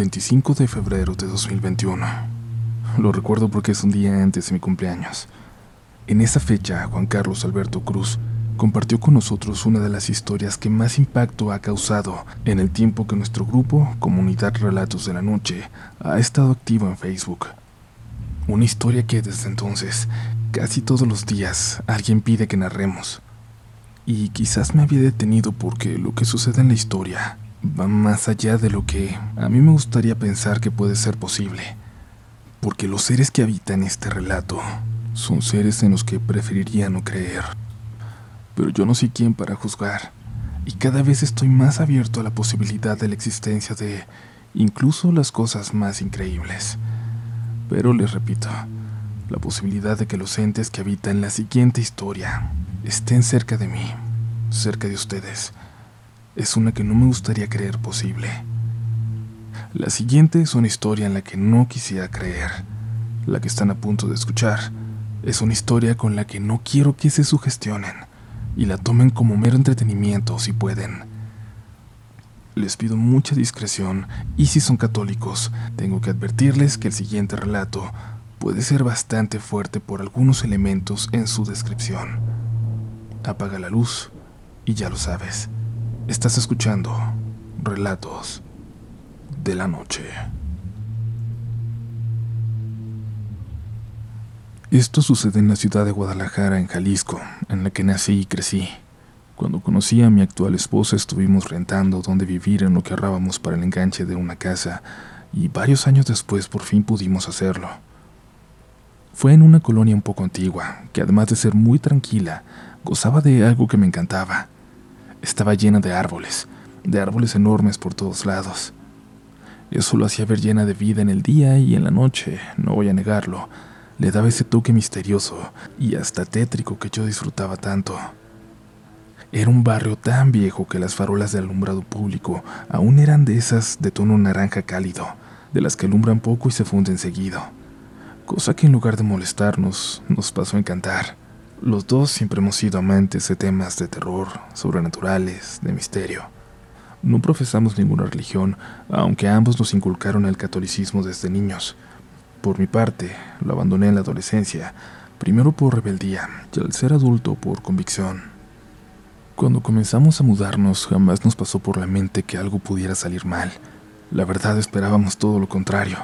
25 de febrero de 2021. Lo recuerdo porque es un día antes de mi cumpleaños. En esa fecha, Juan Carlos Alberto Cruz compartió con nosotros una de las historias que más impacto ha causado en el tiempo que nuestro grupo, Comunidad Relatos de la Noche, ha estado activo en Facebook. Una historia que desde entonces, casi todos los días, alguien pide que narremos. Y quizás me había detenido porque lo que sucede en la historia va más allá de lo que a mí me gustaría pensar que puede ser posible. Porque los seres que habitan este relato son seres en los que preferiría no creer. Pero yo no soy quien para juzgar, y cada vez estoy más abierto a la posibilidad de la existencia de incluso las cosas más increíbles. Pero les repito, la posibilidad de que los entes que habitan la siguiente historia estén cerca de mí, cerca de ustedes, es una que no me gustaría creer posible. La siguiente es una historia en la que no quisiera creer. La que están a punto de escuchar es una historia con la que no quiero que se sugestionen y la tomen como mero entretenimiento si pueden. Les pido mucha discreción y si son católicos, tengo que advertirles que el siguiente relato puede ser bastante fuerte por algunos elementos en su descripción. Apaga la luz y ya lo sabes. Estás escuchando Relatos de la Noche. Esto sucede en la ciudad de Guadalajara, en Jalisco, en la que nací y crecí. Cuando conocí a mi actual esposa estuvimos rentando donde vivir en lo que ahorrábamos para el enganche de una casa y varios años después por fin pudimos hacerlo. Fue en una colonia un poco antigua, que además de ser muy tranquila, gozaba de algo que me encantaba, estaba llena de árboles, de árboles enormes por todos lados. Eso lo hacía ver llena de vida en el día y en la noche, no voy a negarlo. Le daba ese toque misterioso y hasta tétrico que yo disfrutaba tanto. Era un barrio tan viejo que las farolas de alumbrado público aún eran de esas de tono naranja cálido, de las que alumbran poco y se funden seguido. Cosa que en lugar de molestarnos, nos pasó a encantar. Los dos siempre hemos sido amantes de temas de terror, sobrenaturales, de misterio. No profesamos ninguna religión, aunque ambos nos inculcaron el catolicismo desde niños. Por mi parte, lo abandoné en la adolescencia, primero por rebeldía y al ser adulto por convicción. Cuando comenzamos a mudarnos jamás nos pasó por la mente que algo pudiera salir mal. La verdad esperábamos todo lo contrario.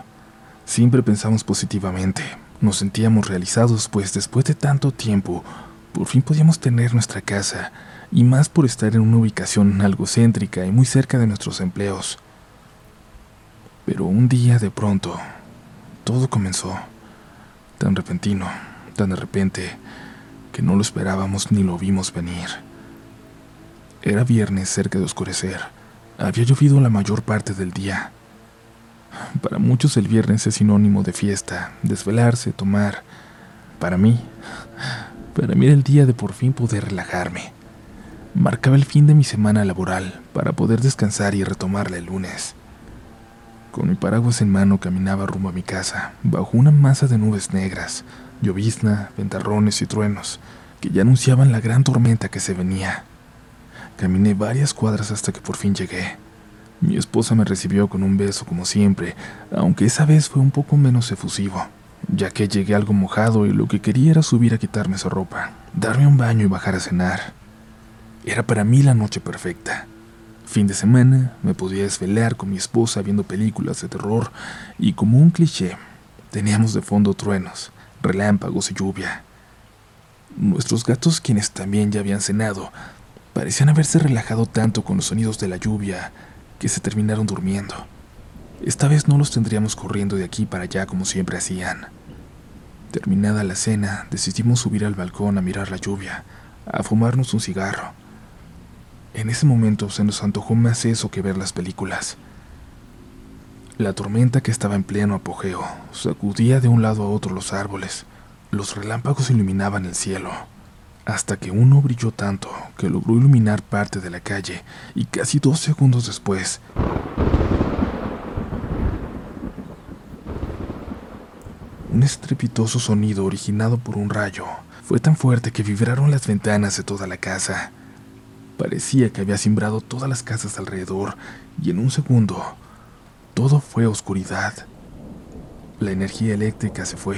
Siempre pensamos positivamente, nos sentíamos realizados, pues después de tanto tiempo, por fin podíamos tener nuestra casa, y más por estar en una ubicación algo céntrica y muy cerca de nuestros empleos. Pero un día de pronto, todo comenzó, tan repentino, tan de repente, que no lo esperábamos ni lo vimos venir. Era viernes cerca de oscurecer. Había llovido la mayor parte del día. Para muchos el viernes es sinónimo de fiesta, desvelarse, tomar. Para mí, para mí era el día de por fin poder relajarme. Marcaba el fin de mi semana laboral para poder descansar y retomarla el lunes. Con mi paraguas en mano caminaba rumbo a mi casa, bajo una masa de nubes negras, llovizna, ventarrones y truenos, que ya anunciaban la gran tormenta que se venía. Caminé varias cuadras hasta que por fin llegué. Mi esposa me recibió con un beso como siempre, aunque esa vez fue un poco menos efusivo, ya que llegué algo mojado y lo que quería era subir a quitarme su ropa, darme un baño y bajar a cenar. Era para mí la noche perfecta. Fin de semana me podía desvelar con mi esposa viendo películas de terror y como un cliché, teníamos de fondo truenos, relámpagos y lluvia. Nuestros gatos, quienes también ya habían cenado, parecían haberse relajado tanto con los sonidos de la lluvia que se terminaron durmiendo. Esta vez no los tendríamos corriendo de aquí para allá como siempre hacían. Terminada la cena, decidimos subir al balcón a mirar la lluvia, a fumarnos un cigarro. En ese momento se nos antojó más eso que ver las películas. La tormenta que estaba en pleno apogeo sacudía de un lado a otro los árboles. Los relámpagos iluminaban el cielo hasta que uno brilló tanto que logró iluminar parte de la calle y casi dos segundos después un estrepitoso sonido originado por un rayo fue tan fuerte que vibraron las ventanas de toda la casa. Parecía que había simbrado todas las casas alrededor y en un segundo todo fue oscuridad. La energía eléctrica se fue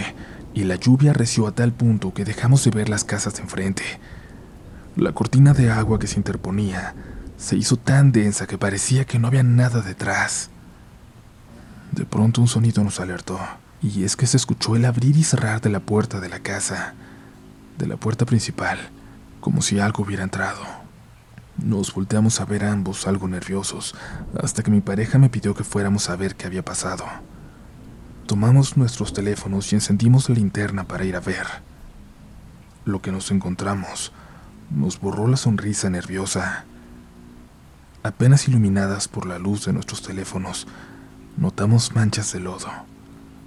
y la lluvia reció a tal punto que dejamos de ver las casas de enfrente. La cortina de agua que se interponía se hizo tan densa que parecía que no había nada detrás. De pronto un sonido nos alertó, y es que se escuchó el abrir y cerrar de la puerta de la casa, de la puerta principal, como si algo hubiera entrado. Nos volteamos a ver ambos algo nerviosos, hasta que mi pareja me pidió que fuéramos a ver qué había pasado. Tomamos nuestros teléfonos y encendimos la linterna para ir a ver. Lo que nos encontramos nos borró la sonrisa nerviosa. Apenas iluminadas por la luz de nuestros teléfonos, notamos manchas de lodo,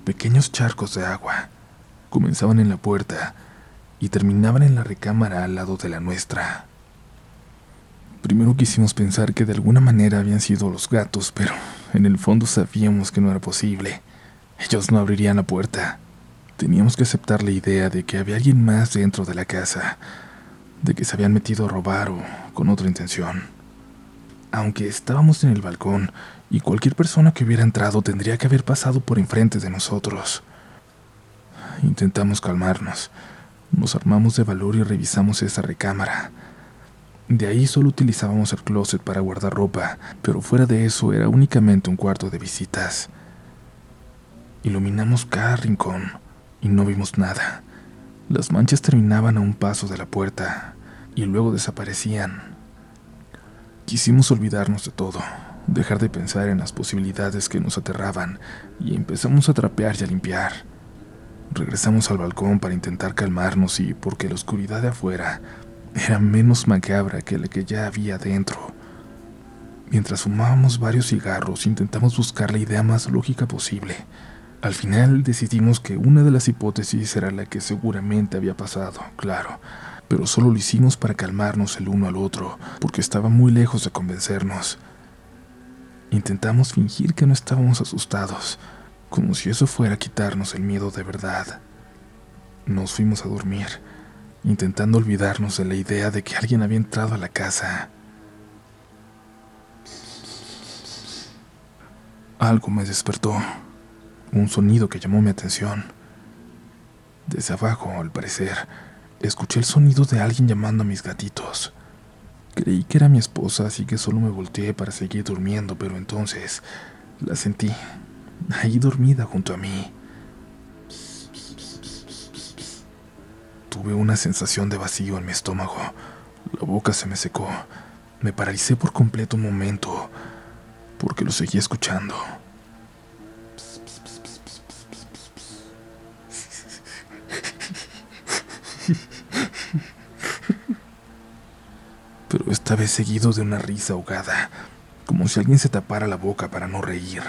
pequeños charcos de agua. Comenzaban en la puerta y terminaban en la recámara al lado de la nuestra. Primero quisimos pensar que de alguna manera habían sido los gatos, pero en el fondo sabíamos que no era posible. Ellos no abrirían la puerta. Teníamos que aceptar la idea de que había alguien más dentro de la casa, de que se habían metido a robar o con otra intención. Aunque estábamos en el balcón y cualquier persona que hubiera entrado tendría que haber pasado por enfrente de nosotros. Intentamos calmarnos. Nos armamos de valor y revisamos esa recámara. De ahí solo utilizábamos el closet para guardar ropa, pero fuera de eso era únicamente un cuarto de visitas. Iluminamos cada rincón y no vimos nada. Las manchas terminaban a un paso de la puerta y luego desaparecían. Quisimos olvidarnos de todo, dejar de pensar en las posibilidades que nos aterraban y empezamos a trapear y a limpiar. Regresamos al balcón para intentar calmarnos y porque la oscuridad de afuera era menos macabra que la que ya había dentro. Mientras fumábamos varios cigarros, intentamos buscar la idea más lógica posible al final decidimos que una de las hipótesis era la que seguramente había pasado, claro, pero solo lo hicimos para calmarnos el uno al otro, porque estaba muy lejos de convencernos. Intentamos fingir que no estábamos asustados, como si eso fuera quitarnos el miedo de verdad. Nos fuimos a dormir, intentando olvidarnos de la idea de que alguien había entrado a la casa. Algo me despertó un sonido que llamó mi atención. Desde abajo, al parecer, escuché el sonido de alguien llamando a mis gatitos. Creí que era mi esposa, así que solo me volteé para seguir durmiendo, pero entonces la sentí ahí dormida junto a mí. Tuve una sensación de vacío en mi estómago. La boca se me secó. Me paralicé por completo un momento, porque lo seguía escuchando. Pero esta vez seguido de una risa ahogada, como si alguien se tapara la boca para no reír.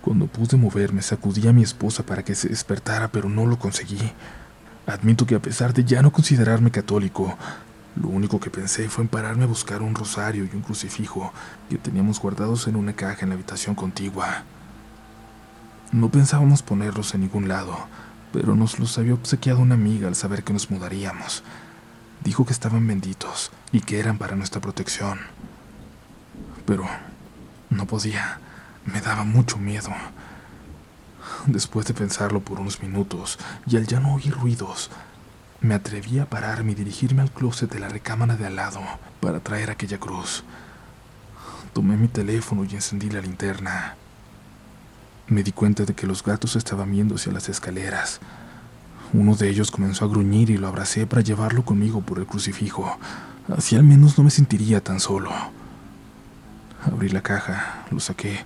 Cuando pude moverme, sacudí a mi esposa para que se despertara, pero no lo conseguí. Admito que a pesar de ya no considerarme católico, lo único que pensé fue en pararme a buscar un rosario y un crucifijo que teníamos guardados en una caja en la habitación contigua. No pensábamos ponerlos en ningún lado, pero nos los había obsequiado una amiga al saber que nos mudaríamos. Dijo que estaban benditos y que eran para nuestra protección. Pero no podía, me daba mucho miedo. Después de pensarlo por unos minutos y al ya no oír ruidos, me atreví a pararme y dirigirme al closet de la recámara de al lado para traer aquella cruz. Tomé mi teléfono y encendí la linterna. Me di cuenta de que los gatos estaban viendo hacia las escaleras, uno de ellos comenzó a gruñir y lo abracé para llevarlo conmigo por el crucifijo. Así al menos no me sentiría tan solo. Abrí la caja, lo saqué,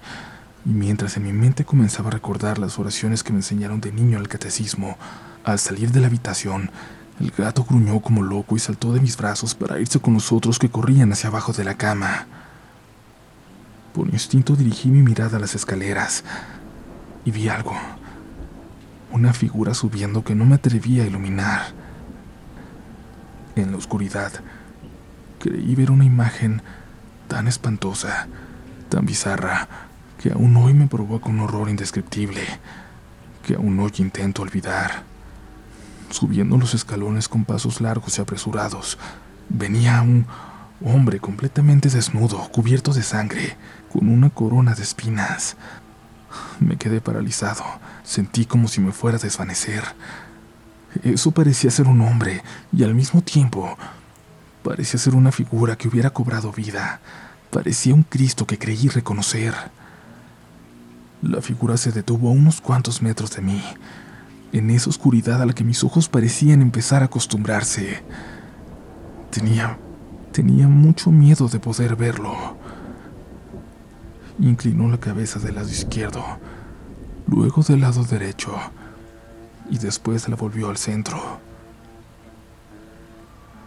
y mientras en mi mente comenzaba a recordar las oraciones que me enseñaron de niño al catecismo, al salir de la habitación, el gato gruñó como loco y saltó de mis brazos para irse con los otros que corrían hacia abajo de la cama. Por instinto dirigí mi mirada a las escaleras y vi algo una figura subiendo que no me atrevía a iluminar. En la oscuridad, creí ver una imagen tan espantosa, tan bizarra, que aún hoy me provoca un horror indescriptible, que aún hoy intento olvidar. Subiendo los escalones con pasos largos y apresurados, venía un, hombre completamente desnudo, cubierto de sangre, con una corona de espinas. Me quedé paralizado, sentí como si me fuera a desvanecer. Eso parecía ser un hombre y al mismo tiempo parecía ser una figura que hubiera cobrado vida. Parecía un Cristo que creí reconocer. La figura se detuvo a unos cuantos metros de mí, en esa oscuridad a la que mis ojos parecían empezar a acostumbrarse. Tenía tenía mucho miedo de poder verlo. Inclinó la cabeza del lado izquierdo, luego del lado derecho, y después la volvió al centro.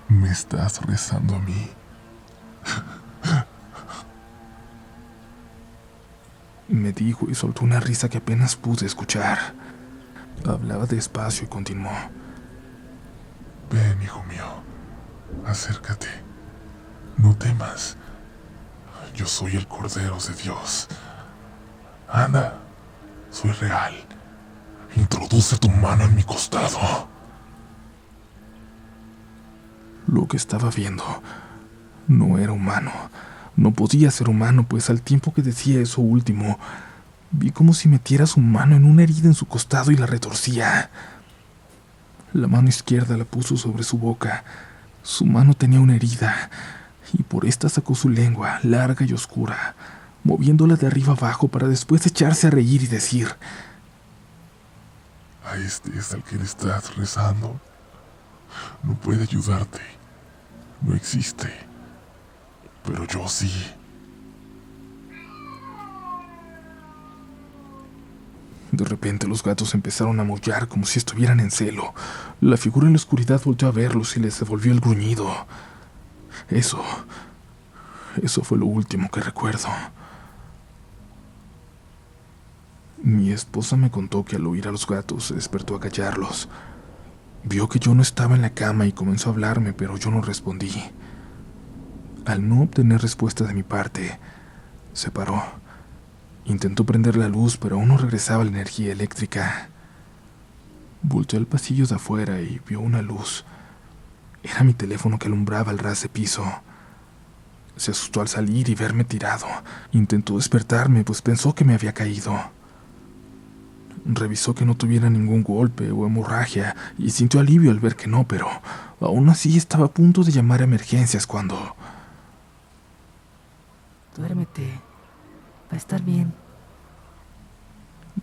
¿Me estás rezando a mí? Me dijo y soltó una risa que apenas pude escuchar. Hablaba despacio y continuó. Ven, hijo mío, acércate. No temas. Yo soy el Cordero de Dios. Anda, soy real. Introduce tu mano en mi costado. Lo que estaba viendo no era humano. No podía ser humano, pues al tiempo que decía eso último, vi como si metiera su mano en una herida en su costado y la retorcía. La mano izquierda la puso sobre su boca. Su mano tenía una herida y por esta sacó su lengua, larga y oscura, moviéndola de arriba abajo para después echarse a reír y decir, A este es al que le estás rezando. No puede ayudarte. No existe. Pero yo sí. De repente los gatos empezaron a mollar como si estuvieran en celo. La figura en la oscuridad volvió a verlos y les devolvió el gruñido. Eso... Eso fue lo último que recuerdo. Mi esposa me contó que al oír a los gatos se despertó a callarlos. Vio que yo no estaba en la cama y comenzó a hablarme, pero yo no respondí. Al no obtener respuesta de mi parte, se paró. Intentó prender la luz, pero aún no regresaba la energía eléctrica. Volteó al pasillo de afuera y vio una luz. Era mi teléfono que alumbraba el ras de piso. Se asustó al salir y verme tirado. Intentó despertarme, pues pensó que me había caído. Revisó que no tuviera ningún golpe o hemorragia y sintió alivio al ver que no, pero aún así estaba a punto de llamar a emergencias cuando... Duérmete. Va a estar bien.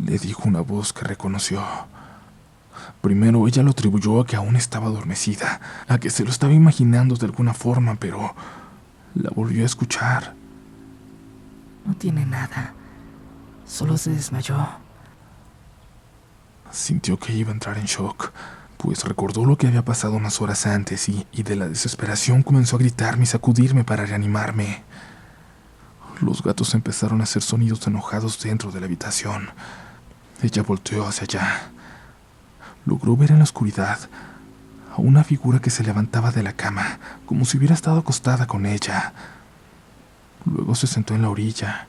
Le dijo una voz que reconoció. Primero ella lo atribuyó a que aún estaba adormecida, a que se lo estaba imaginando de alguna forma, pero la volvió a escuchar. No tiene nada. Solo se desmayó. Sintió que iba a entrar en shock, pues recordó lo que había pasado unas horas antes y, y de la desesperación comenzó a gritarme y sacudirme para reanimarme. Los gatos empezaron a hacer sonidos enojados dentro de la habitación. Ella volteó hacia allá logró ver en la oscuridad a una figura que se levantaba de la cama, como si hubiera estado acostada con ella. Luego se sentó en la orilla.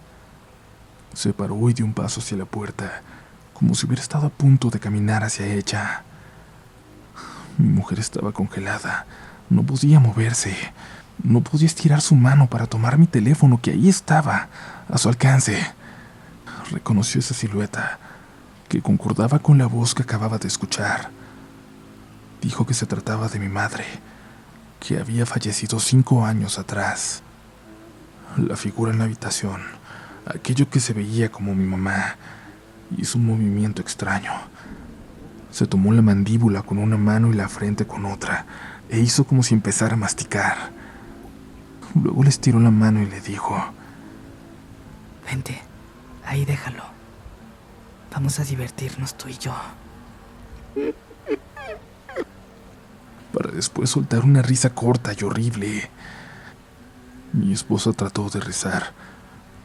Se paró y dio un paso hacia la puerta, como si hubiera estado a punto de caminar hacia ella. Mi mujer estaba congelada. No podía moverse. No podía estirar su mano para tomar mi teléfono que ahí estaba, a su alcance. Reconoció esa silueta que concordaba con la voz que acababa de escuchar. Dijo que se trataba de mi madre, que había fallecido cinco años atrás. La figura en la habitación, aquello que se veía como mi mamá, hizo un movimiento extraño. Se tomó la mandíbula con una mano y la frente con otra, e hizo como si empezara a masticar. Luego le estiró la mano y le dijo, Vente, ahí déjalo. Vamos a divertirnos tú y yo. Para después soltar una risa corta y horrible. Mi esposa trató de rezar,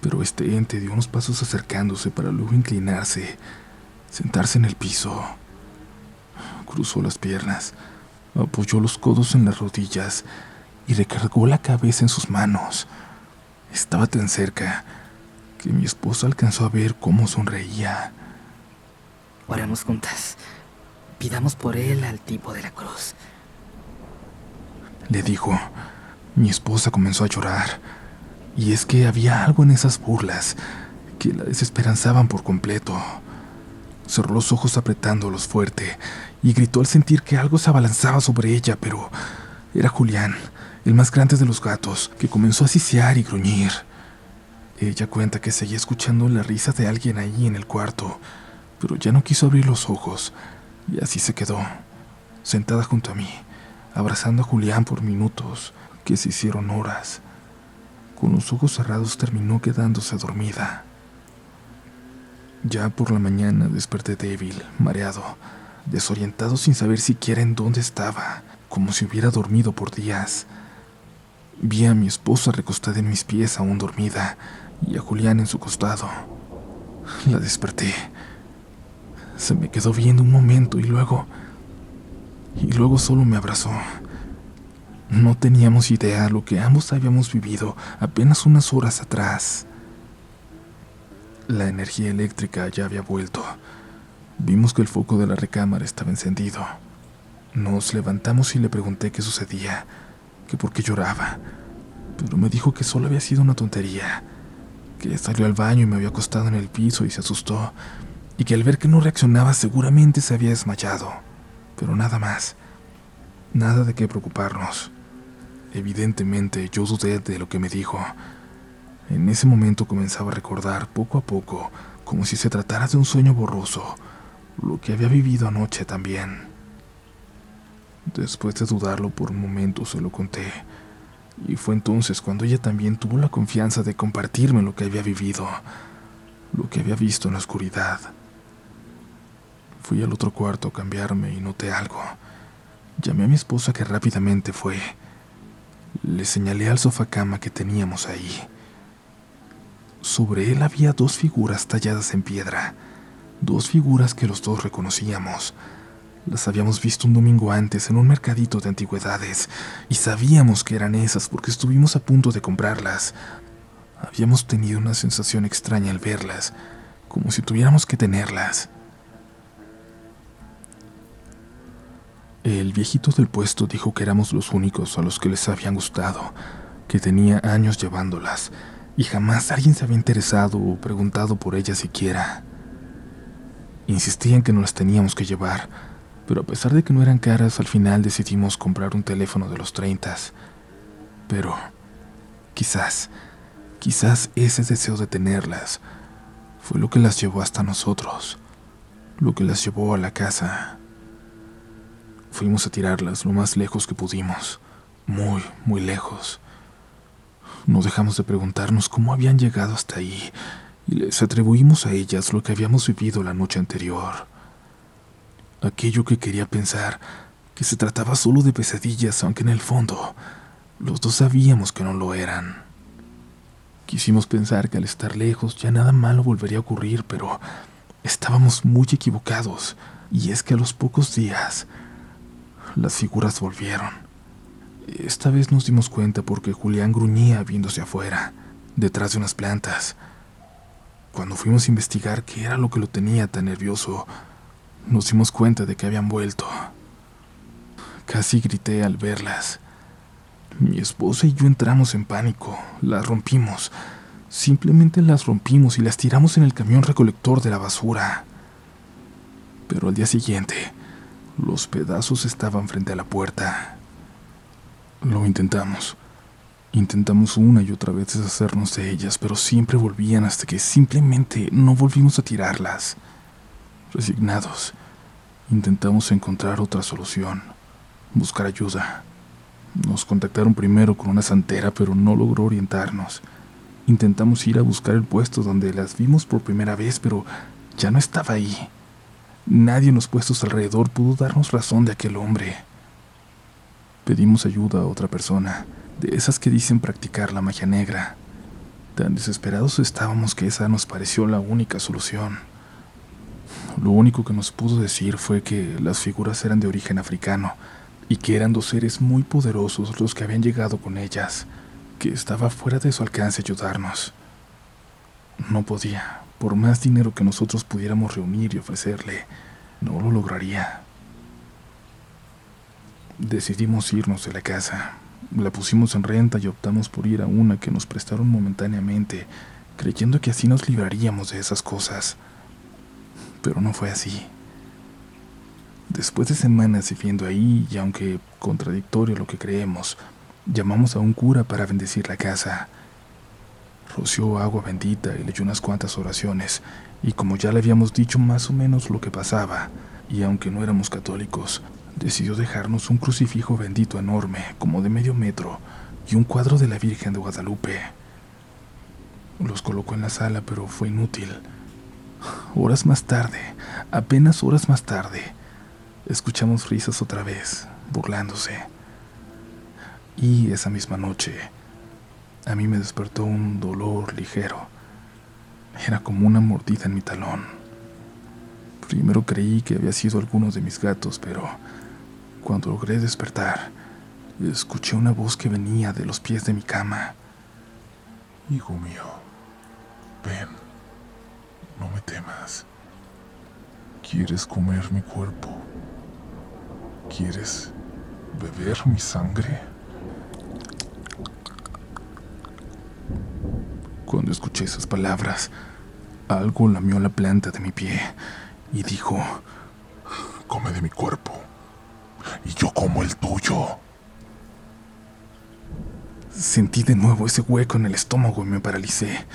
pero este ente dio unos pasos acercándose para luego inclinarse, sentarse en el piso. Cruzó las piernas, apoyó los codos en las rodillas y recargó la cabeza en sus manos. Estaba tan cerca que mi esposa alcanzó a ver cómo sonreía. Oremos juntas. Pidamos por él al tipo de la cruz. Le dijo. Mi esposa comenzó a llorar, y es que había algo en esas burlas que la desesperanzaban por completo. Cerró los ojos apretándolos fuerte y gritó al sentir que algo se abalanzaba sobre ella, pero era Julián, el más grande de los gatos, que comenzó a sisear y gruñir. Ella cuenta que seguía escuchando la risa de alguien ahí en el cuarto, pero ya no quiso abrir los ojos, y así se quedó, sentada junto a mí, abrazando a Julián por minutos, que se hicieron horas. Con los ojos cerrados terminó quedándose dormida. Ya por la mañana desperté débil, mareado, desorientado sin saber siquiera en dónde estaba, como si hubiera dormido por días. Vi a mi esposa recostada en mis pies aún dormida y a Julián en su costado. La desperté. Se me quedó viendo un momento y luego... Y luego solo me abrazó. No teníamos idea lo que ambos habíamos vivido apenas unas horas atrás. La energía eléctrica ya había vuelto. Vimos que el foco de la recámara estaba encendido. Nos levantamos y le pregunté qué sucedía, que por qué lloraba, pero me dijo que solo había sido una tontería, que salió al baño y me había acostado en el piso y se asustó, y que al ver que no reaccionaba seguramente se había desmayado, pero nada más, nada de qué preocuparnos. Evidentemente yo dudé de lo que me dijo. En ese momento comenzaba a recordar poco a poco, como si se tratara de un sueño borroso, lo que había vivido anoche también. Después de dudarlo por un momento se lo conté, y fue entonces cuando ella también tuvo la confianza de compartirme lo que había vivido, lo que había visto en la oscuridad. Fui al otro cuarto a cambiarme y noté algo. Llamé a mi esposa que rápidamente fue. Le señalé al sofá cama que teníamos ahí. Sobre él había dos figuras talladas en piedra, dos figuras que los dos reconocíamos. Las habíamos visto un domingo antes en un mercadito de antigüedades y sabíamos que eran esas porque estuvimos a punto de comprarlas. Habíamos tenido una sensación extraña al verlas, como si tuviéramos que tenerlas. El viejito del puesto dijo que éramos los únicos a los que les habían gustado, que tenía años llevándolas, y jamás alguien se había interesado o preguntado por ellas siquiera. Insistían que no las teníamos que llevar, pero a pesar de que no eran caras, al final decidimos comprar un teléfono de los 30. Pero quizás, quizás ese deseo de tenerlas fue lo que las llevó hasta nosotros, lo que las llevó a la casa. Fuimos a tirarlas lo más lejos que pudimos, muy, muy lejos. No dejamos de preguntarnos cómo habían llegado hasta ahí y les atribuimos a ellas lo que habíamos vivido la noche anterior. Aquello que quería pensar, que se trataba solo de pesadillas, aunque en el fondo los dos sabíamos que no lo eran. Quisimos pensar que al estar lejos ya nada malo volvería a ocurrir, pero estábamos muy equivocados, y es que a los pocos días las figuras volvieron. Esta vez nos dimos cuenta porque Julián gruñía viéndose afuera, detrás de unas plantas. Cuando fuimos a investigar qué era lo que lo tenía tan nervioso, nos dimos cuenta de que habían vuelto. Casi grité al verlas. Mi esposa y yo entramos en pánico, las rompimos. Simplemente las rompimos y las tiramos en el camión recolector de la basura. Pero al día siguiente, los pedazos estaban frente a la puerta. Lo intentamos. Intentamos una y otra vez deshacernos de ellas, pero siempre volvían hasta que simplemente no volvimos a tirarlas. Resignados, intentamos encontrar otra solución, buscar ayuda. Nos contactaron primero con una santera, pero no logró orientarnos. Intentamos ir a buscar el puesto donde las vimos por primera vez, pero ya no estaba ahí. Nadie en los puestos alrededor pudo darnos razón de aquel hombre. Pedimos ayuda a otra persona, de esas que dicen practicar la magia negra. Tan desesperados estábamos que esa nos pareció la única solución. Lo único que nos pudo decir fue que las figuras eran de origen africano y que eran dos seres muy poderosos los que habían llegado con ellas, que estaba fuera de su alcance ayudarnos. No podía, por más dinero que nosotros pudiéramos reunir y ofrecerle, no lo lograría. Decidimos irnos de la casa, La pusimos en renta y optamos por ir a una que nos prestaron momentáneamente, creyendo que así nos libraríamos de esas cosas. Pero no fue así. Después de semanas viviendo ahí, y aunque contradictorio lo que creemos, llamamos a un cura para bendecir la casa. Roció agua bendita y leyó unas cuantas oraciones, y como ya le habíamos dicho más o menos lo que pasaba, y aunque no éramos católicos, decidió dejarnos un crucifijo bendito enorme, como de medio metro, y un cuadro de la Virgen de Guadalupe. Los colocó en la sala, pero fue inútil. Horas más tarde, apenas horas más tarde, escuchamos risas otra vez, burlándose. Y esa misma noche, a mí me despertó un dolor ligero. Era como una mordida en mi talón. Primero creí que había sido alguno de mis gatos, pero cuando logré despertar, escuché una voz que venía de los pies de mi cama. Hijo mío, ven, no me temas. ¿Quieres comer mi cuerpo? ¿Quieres beber mi sangre? Cuando escuché esas palabras, algo lamió la planta de mi pie y dijo, Come de mi cuerpo y yo como el tuyo. Sentí de nuevo ese hueco en el estómago y me paralicé.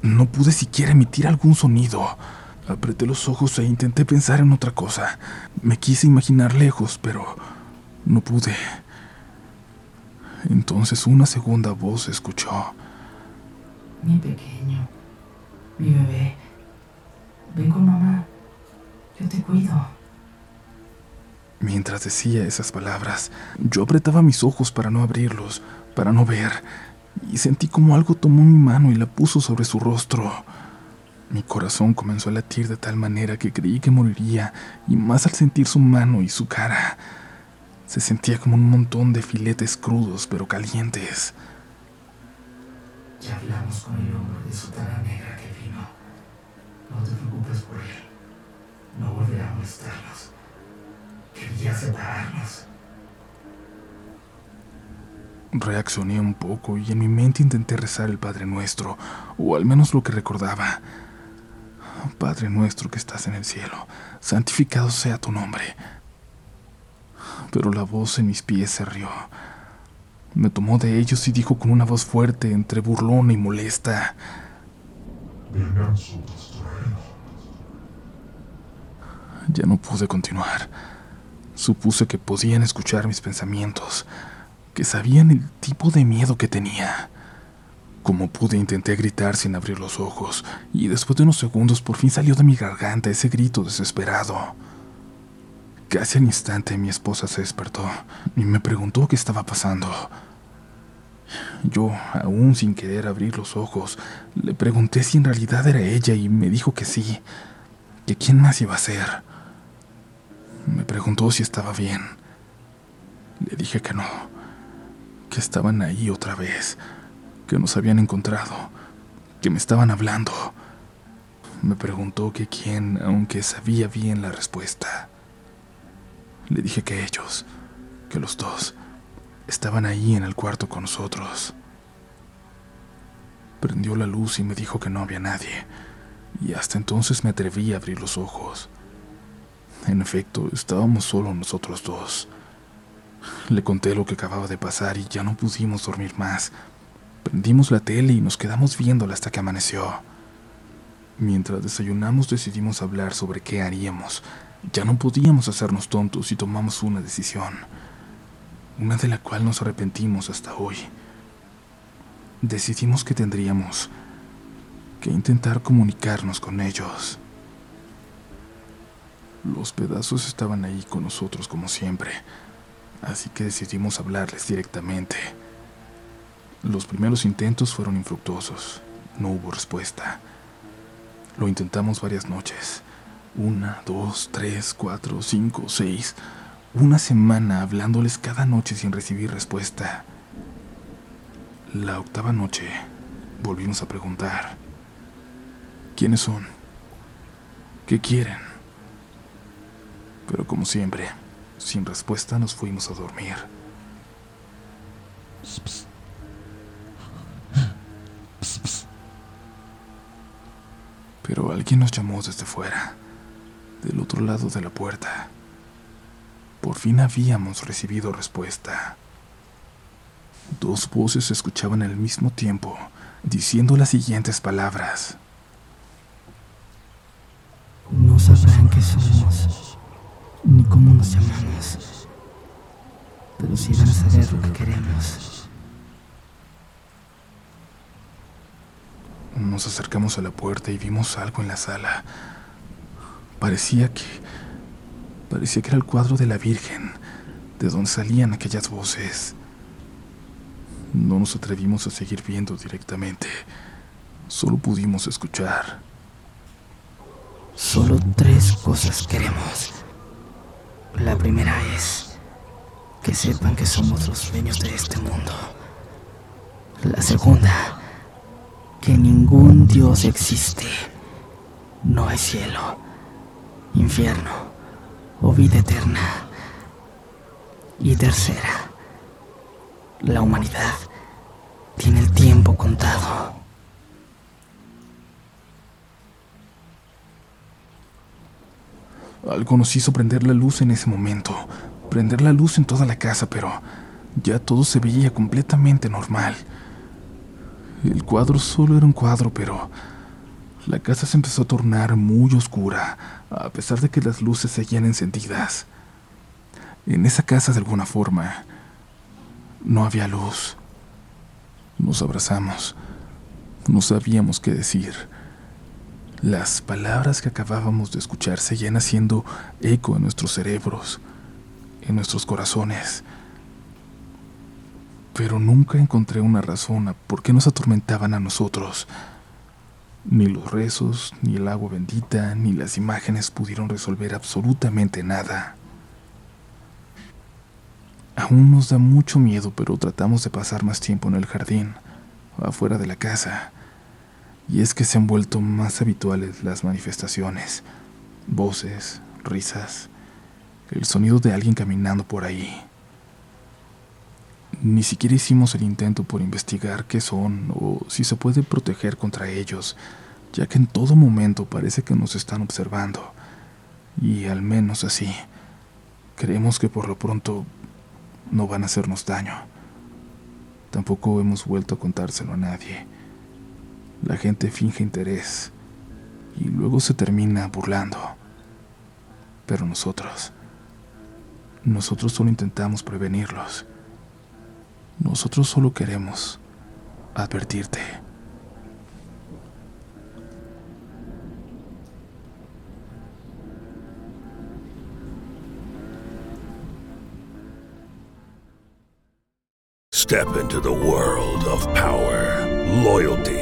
No pude siquiera emitir algún sonido. Apreté los ojos e intenté pensar en otra cosa. Me quise imaginar lejos, pero no pude. Entonces una segunda voz escuchó. Mi pequeño, mi bebé, ven con mamá. Yo te cuido. Mientras decía esas palabras, yo apretaba mis ojos para no abrirlos, para no ver, y sentí como algo tomó mi mano y la puso sobre su rostro. Mi corazón comenzó a latir de tal manera que creí que moriría, y más al sentir su mano y su cara. Se sentía como un montón de filetes crudos pero calientes. Ya hablamos con el hombre de sotana negra que vino. No te preocupes por él. No volverá a molestarnos. Quería separarnos. Reaccioné un poco y en mi mente intenté rezar el Padre Nuestro, o al menos lo que recordaba. Padre nuestro que estás en el cielo, santificado sea tu nombre. Pero la voz en mis pies se rió. Me tomó de ellos y dijo con una voz fuerte, entre burlona y molesta. Ya no pude continuar. Supuse que podían escuchar mis pensamientos, que sabían el tipo de miedo que tenía. Como pude intenté gritar sin abrir los ojos, y después de unos segundos por fin salió de mi garganta ese grito desesperado. Casi al instante mi esposa se despertó y me preguntó qué estaba pasando. Yo, aún sin querer abrir los ojos, le pregunté si en realidad era ella y me dijo que sí, que quién más iba a ser. Me preguntó si estaba bien. Le dije que no, que estaban ahí otra vez, que nos habían encontrado, que me estaban hablando. Me preguntó que quién, aunque sabía bien la respuesta. Le dije que ellos, que los dos, estaban ahí en el cuarto con nosotros. Prendió la luz y me dijo que no había nadie, y hasta entonces me atreví a abrir los ojos. En efecto, estábamos solo nosotros dos. Le conté lo que acababa de pasar y ya no pudimos dormir más. Prendimos la tele y nos quedamos viéndola hasta que amaneció. Mientras desayunamos decidimos hablar sobre qué haríamos. Ya no podíamos hacernos tontos y tomamos una decisión, una de la cual nos arrepentimos hasta hoy. Decidimos que tendríamos que intentar comunicarnos con ellos. Los pedazos estaban ahí con nosotros como siempre, así que decidimos hablarles directamente. Los primeros intentos fueron infructuosos, no hubo respuesta. Lo intentamos varias noches, una, dos, tres, cuatro, cinco, seis, una semana hablándoles cada noche sin recibir respuesta. La octava noche volvimos a preguntar, ¿quiénes son? ¿Qué quieren? pero como siempre, sin respuesta nos fuimos a dormir. Pero alguien nos llamó desde fuera, del otro lado de la puerta. Por fin habíamos recibido respuesta. Dos voces se escuchaban al mismo tiempo, diciendo las siguientes palabras. No sabrán qué somos, ni cómo nos llamamos, pero sí van a saber lo que queremos. Nos acercamos a la puerta y vimos algo en la sala. Parecía que... Parecía que era el cuadro de la Virgen, de donde salían aquellas voces. No nos atrevimos a seguir viendo directamente. Solo pudimos escuchar. Solo tres cosas queremos. La primera es que sepan que somos los dueños de este mundo. La segunda, que ningún Dios existe. No hay cielo, infierno o vida eterna. Y tercera, la humanidad tiene el tiempo contado. Algo nos hizo prender la luz en ese momento, prender la luz en toda la casa, pero ya todo se veía completamente normal. El cuadro solo era un cuadro, pero la casa se empezó a tornar muy oscura, a pesar de que las luces seguían encendidas. En esa casa, de alguna forma, no había luz. Nos abrazamos. No sabíamos qué decir. Las palabras que acabábamos de escuchar seguían haciendo eco en nuestros cerebros, en nuestros corazones. Pero nunca encontré una razón a por qué nos atormentaban a nosotros. Ni los rezos, ni el agua bendita, ni las imágenes pudieron resolver absolutamente nada. Aún nos da mucho miedo, pero tratamos de pasar más tiempo en el jardín, afuera de la casa. Y es que se han vuelto más habituales las manifestaciones, voces, risas, el sonido de alguien caminando por ahí. Ni siquiera hicimos el intento por investigar qué son o si se puede proteger contra ellos, ya que en todo momento parece que nos están observando. Y al menos así, creemos que por lo pronto no van a hacernos daño. Tampoco hemos vuelto a contárselo a nadie. La gente finge interés y luego se termina burlando. Pero nosotros, nosotros solo intentamos prevenirlos. Nosotros solo queremos advertirte. Step into the world of power, loyalty,